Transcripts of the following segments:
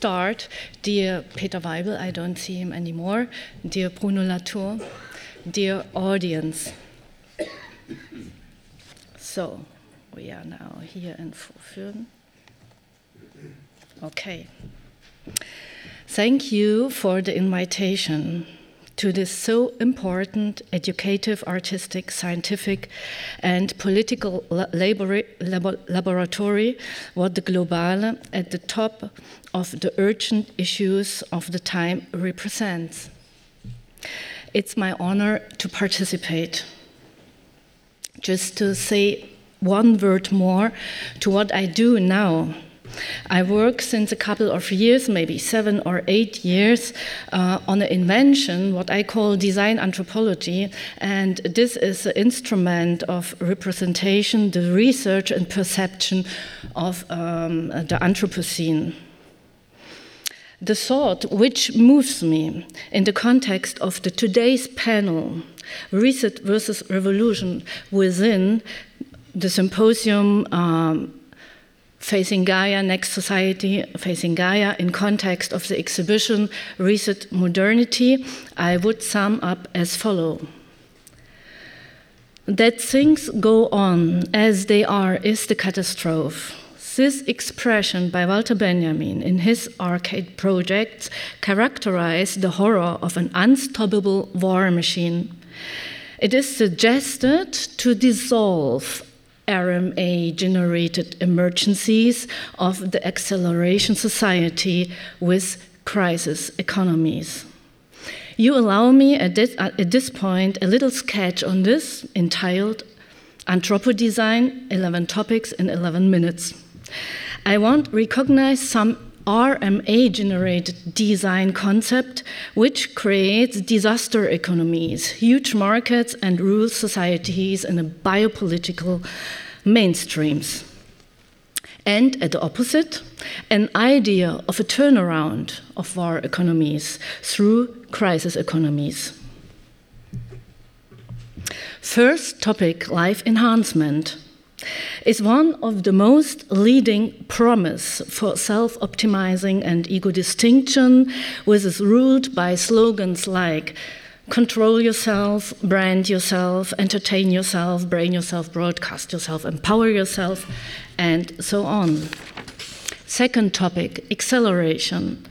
start, dear Peter Weibel, I don't see him anymore, dear Bruno Latour, dear audience. So, we are now here in Vorführen. Okay. Thank you for the invitation to this so important educative, artistic, scientific, and political labor laboratory, what the Globale at the top of the urgent issues of the time represents. It's my honor to participate. Just to say one word more to what I do now I work since a couple of years, maybe seven or eight years, uh, on an invention, what I call design anthropology. And this is an instrument of representation, the research and perception of um, the Anthropocene. The thought which moves me in the context of the today's panel, Reset versus Revolution, within the symposium um, Facing Gaia, Next Society, Facing Gaia, in context of the exhibition Reset Modernity, I would sum up as follow. That things go on as they are is the catastrophe. This expression by Walter Benjamin in his arcade projects characterize the horror of an unstoppable war machine. It is suggested to dissolve RMA generated emergencies of the acceleration society with crisis economies. You allow me at this, at this point a little sketch on this entitled Anthropodesign 11 Topics in 11 Minutes. I want to recognize some RMA generated design concept, which creates disaster economies, huge markets, and rural societies in a biopolitical mainstreams. And at the opposite, an idea of a turnaround of war economies through crisis economies. First topic life enhancement is one of the most leading promise for self-optimizing and ego distinction, which is ruled by slogans like control yourself, brand yourself, entertain yourself, brain yourself, broadcast yourself, empower yourself, and so on. Second topic acceleration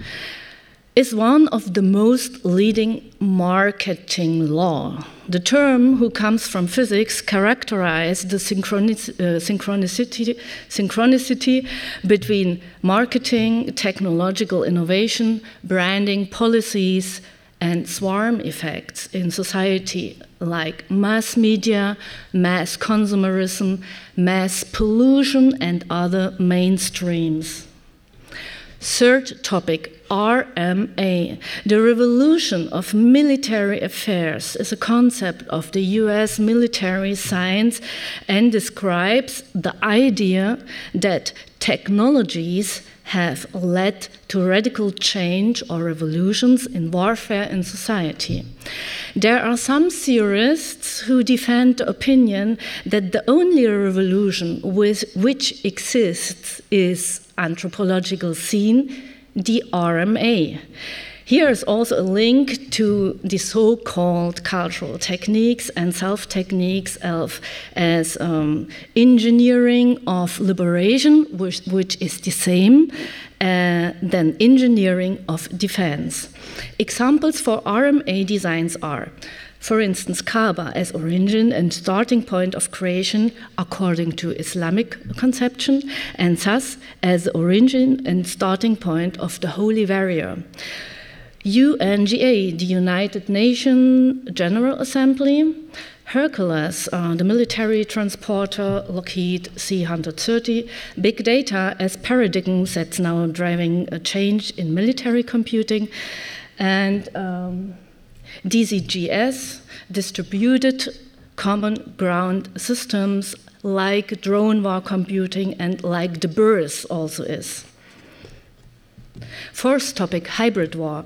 is one of the most leading marketing law. The term, who comes from physics, characterizes the synchronic, uh, synchronicity, synchronicity between marketing, technological innovation, branding, policies, and swarm effects in society like mass media, mass consumerism, mass pollution, and other mainstreams. Third topic RMA. The revolution of military affairs is a concept of the US military science and describes the idea that technologies have led to radical change or revolutions in warfare and society. There are some theorists who defend the opinion that the only revolution with which exists is anthropological scene, the RMA. Here is also a link to the so called cultural techniques and self techniques of, as um, engineering of liberation, which, which is the same uh, than engineering of defense. Examples for RMA designs are for instance, Kaaba as origin and starting point of creation according to Islamic conception, and thus as origin and starting point of the Holy Warrior. UNGA, the United Nations General Assembly, Hercules, uh, the military transporter, Lockheed C 130, big data as paradigm that's now driving a change in military computing, and um, DCGS, distributed common ground systems like drone war computing and like the BERS also is. Fourth topic hybrid war.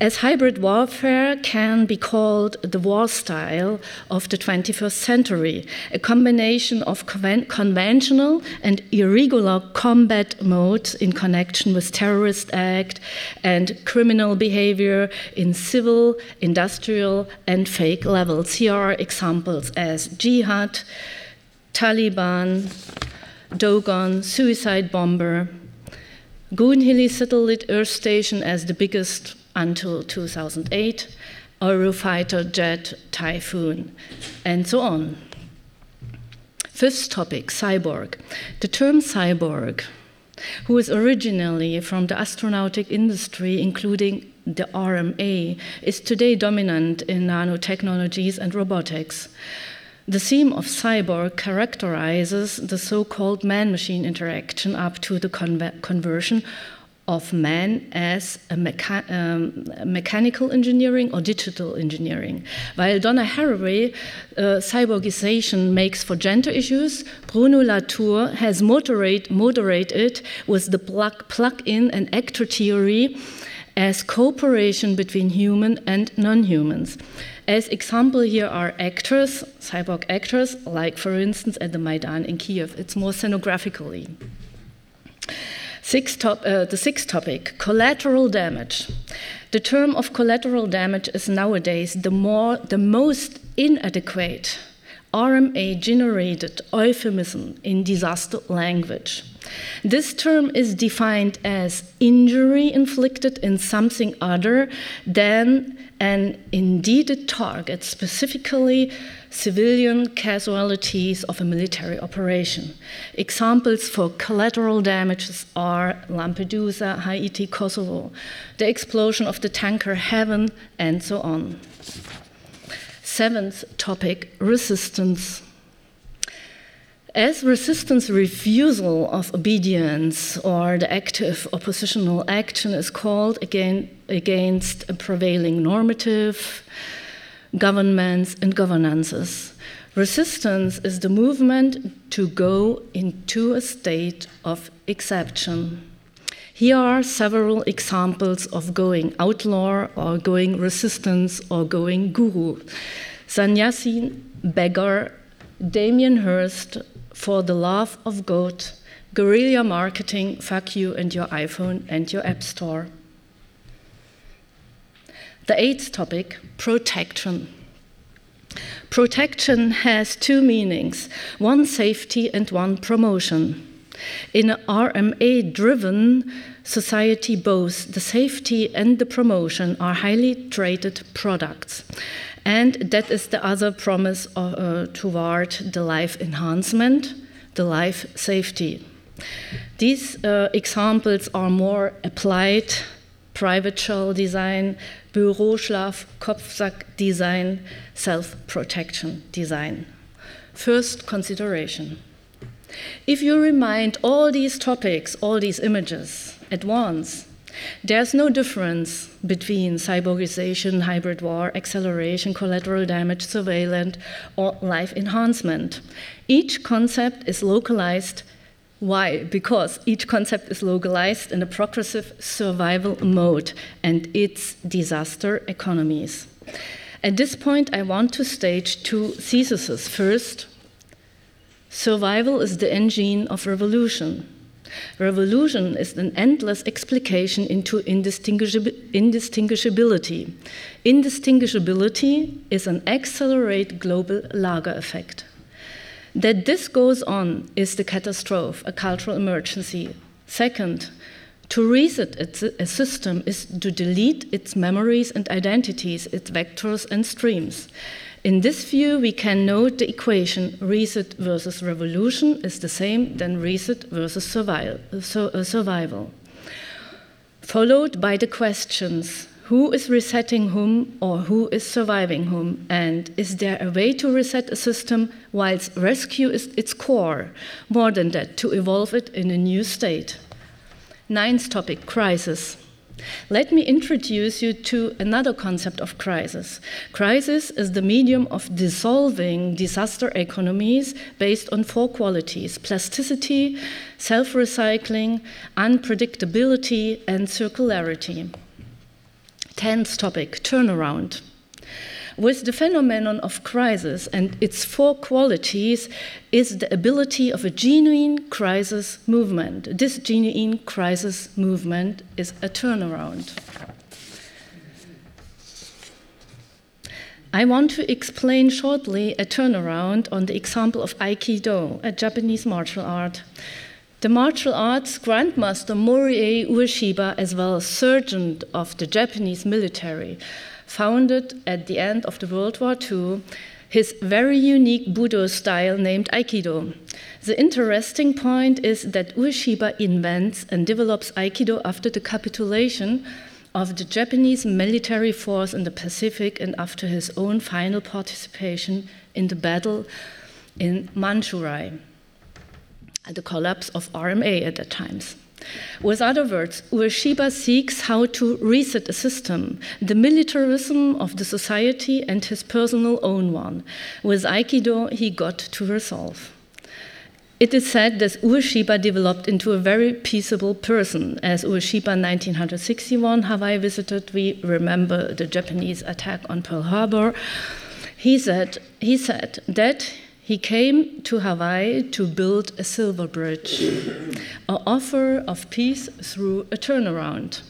as hybrid warfare can be called the war style of the 21st century, a combination of conventional and irregular combat modes in connection with terrorist act and criminal behavior in civil, industrial, and fake levels. Here are examples as jihad, Taliban, Dogon, suicide bomber, Goonhilly satellite Earth station as the biggest until 2008, Eurofighter jet Typhoon, and so on. Fifth topic cyborg. The term cyborg, who is originally from the astronautic industry, including the RMA, is today dominant in nanotechnologies and robotics. The theme of cyborg characterizes the so called man machine interaction up to the conversion of man as a mecha um, mechanical engineering or digital engineering. While Donna Haraway, uh, cyborgization makes for gender issues, Bruno Latour has moderate, moderated with the plug, plug in and actor theory as cooperation between human and non humans. As example, here are actors, cyborg actors, like for instance at the Maidan in Kiev. It's more scenographically. Top, uh, the sixth topic collateral damage. The term of collateral damage is nowadays the, more, the most inadequate RMA generated euphemism in disaster language. This term is defined as injury inflicted in something other than and indeed a target, specifically civilian casualties of a military operation. Examples for collateral damages are Lampedusa, Haiti, Kosovo, the explosion of the tanker Haven, and so on. Seventh topic resistance. As resistance refusal of obedience or the active oppositional action is called again against a prevailing normative, governments, and governances. Resistance is the movement to go into a state of exception. Here are several examples of going outlaw or going resistance or going guru. Sannyasin, beggar, Damien Hirst, for the love of God, guerrilla marketing, fuck you and your iPhone and your App Store. The eighth topic protection. Protection has two meanings one safety and one promotion. In an RMA driven society, both the safety and the promotion are highly traded products. And that is the other promise uh, toward the life enhancement, the life safety. These uh, examples are more applied private shell design, Büroschlaf, Kopfsack design, self protection design. First consideration. If you remind all these topics, all these images at once, there's no difference between cyborgization, hybrid war, acceleration, collateral damage, surveillance, or life enhancement. Each concept is localized why? Because each concept is localized in a progressive survival mode and its disaster economies. At this point, I want to stage two theses. First, survival is the engine of revolution. Revolution is an endless explication into indistinguishability. Indistinguishability is an accelerated global Lager effect. That this goes on is the catastrophe, a cultural emergency. Second, to reset a system is to delete its memories and identities, its vectors and streams. In this view, we can note the equation reset versus revolution is the same than reset versus uh, survival. Followed by the questions who is resetting whom or who is surviving whom? And is there a way to reset a system whilst rescue is its core? More than that, to evolve it in a new state. Ninth topic crisis. Let me introduce you to another concept of crisis. Crisis is the medium of dissolving disaster economies based on four qualities plasticity, self recycling, unpredictability, and circularity. Tenth topic turnaround. With the phenomenon of crisis and its four qualities is the ability of a genuine crisis movement. This genuine crisis movement is a turnaround. I want to explain shortly a turnaround on the example of Aikido, a Japanese martial art. The martial arts grandmaster Morihei Ueshiba, as well as sergeant of the Japanese military, founded at the end of the World War II his very unique Budo style named Aikido. The interesting point is that Ueshiba invents and develops Aikido after the capitulation of the Japanese military force in the Pacific and after his own final participation in the battle in Manchuria, and the collapse of RMA at that time. With other words, Ueshiba seeks how to reset a system, the militarism of the society and his personal own one. With Aikido, he got to resolve. It is said that Ueshiba developed into a very peaceable person. As Ueshiba 1961 Hawaii visited, we remember the Japanese attack on Pearl Harbor. He said, he said that he came to Hawaii to build a silver bridge, an offer of peace through a turnaround.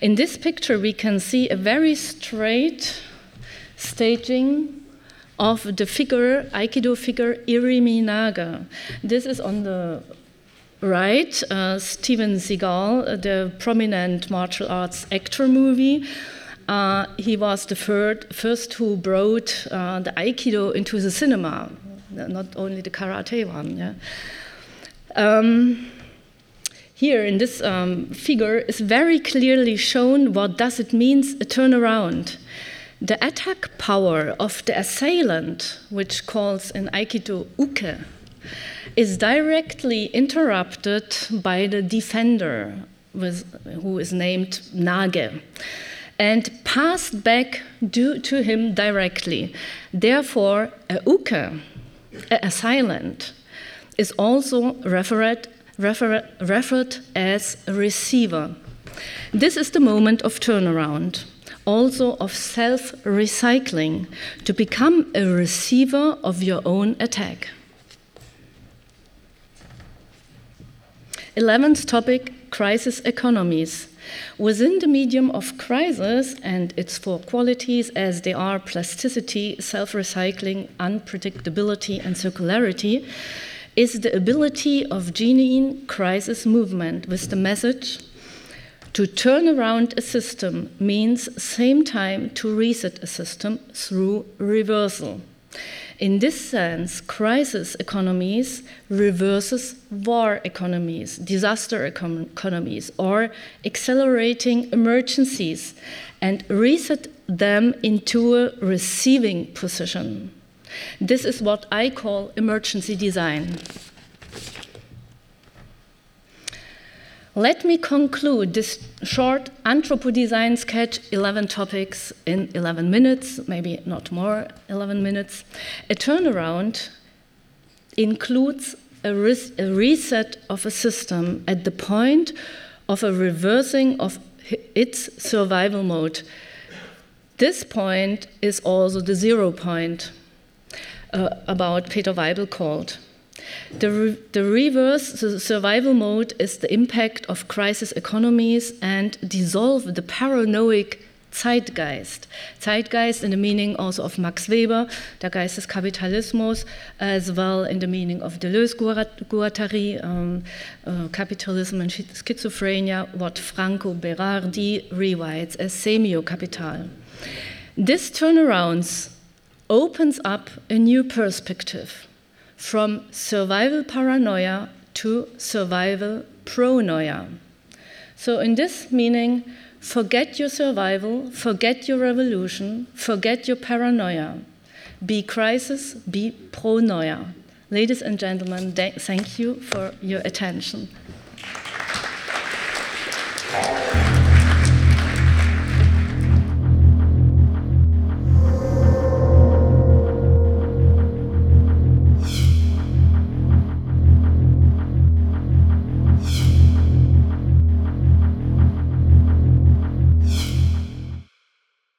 In this picture, we can see a very straight staging of the figure, Aikido figure Irimi Nage. This is on the right, uh, Steven Seagal, the prominent martial arts actor movie. Uh, he was the third, first who brought uh, the Aikido into the cinema, not only the karate one. Yeah. Um, here in this um, figure is very clearly shown what does it means a turnaround. The attack power of the assailant, which calls in Aikido uke, is directly interrupted by the defender, with, who is named Nage, and passed back due to him directly. Therefore, a uke, a silent is also referred, referred, referred as receiver. This is the moment of turnaround also of self recycling to become a receiver of your own attack. Eleventh topic crisis economies. Within the medium of crisis and its four qualities, as they are plasticity, self recycling, unpredictability, and circularity, is the ability of genuine crisis movement with the message to turn around a system means same time to reset a system through reversal. In this sense, crisis economies reverses war economies, disaster economies, or accelerating emergencies and reset them into a receiving position. This is what I call emergency design. Let me conclude this short anthropo design sketch 11 topics in 11 minutes, maybe not more, 11 minutes. A turnaround includes a, res a reset of a system at the point of a reversing of its survival mode. This point is also the zero point uh, about Peter Weibel called. The, re the reverse, the survival mode, is the impact of crisis economies and dissolve the paranoid Zeitgeist. Zeitgeist in the meaning also of Max Weber, der Geist des Kapitalismus, as well in the meaning of Deleuze-Guattari, um, uh, Capitalism and Schizophrenia, what Franco Berardi rewrites as semio-capital. This turnarounds opens up a new perspective from survival paranoia to survival pronoia. So, in this meaning, forget your survival, forget your revolution, forget your paranoia. Be crisis, be pronoia. Ladies and gentlemen, thank you for your attention.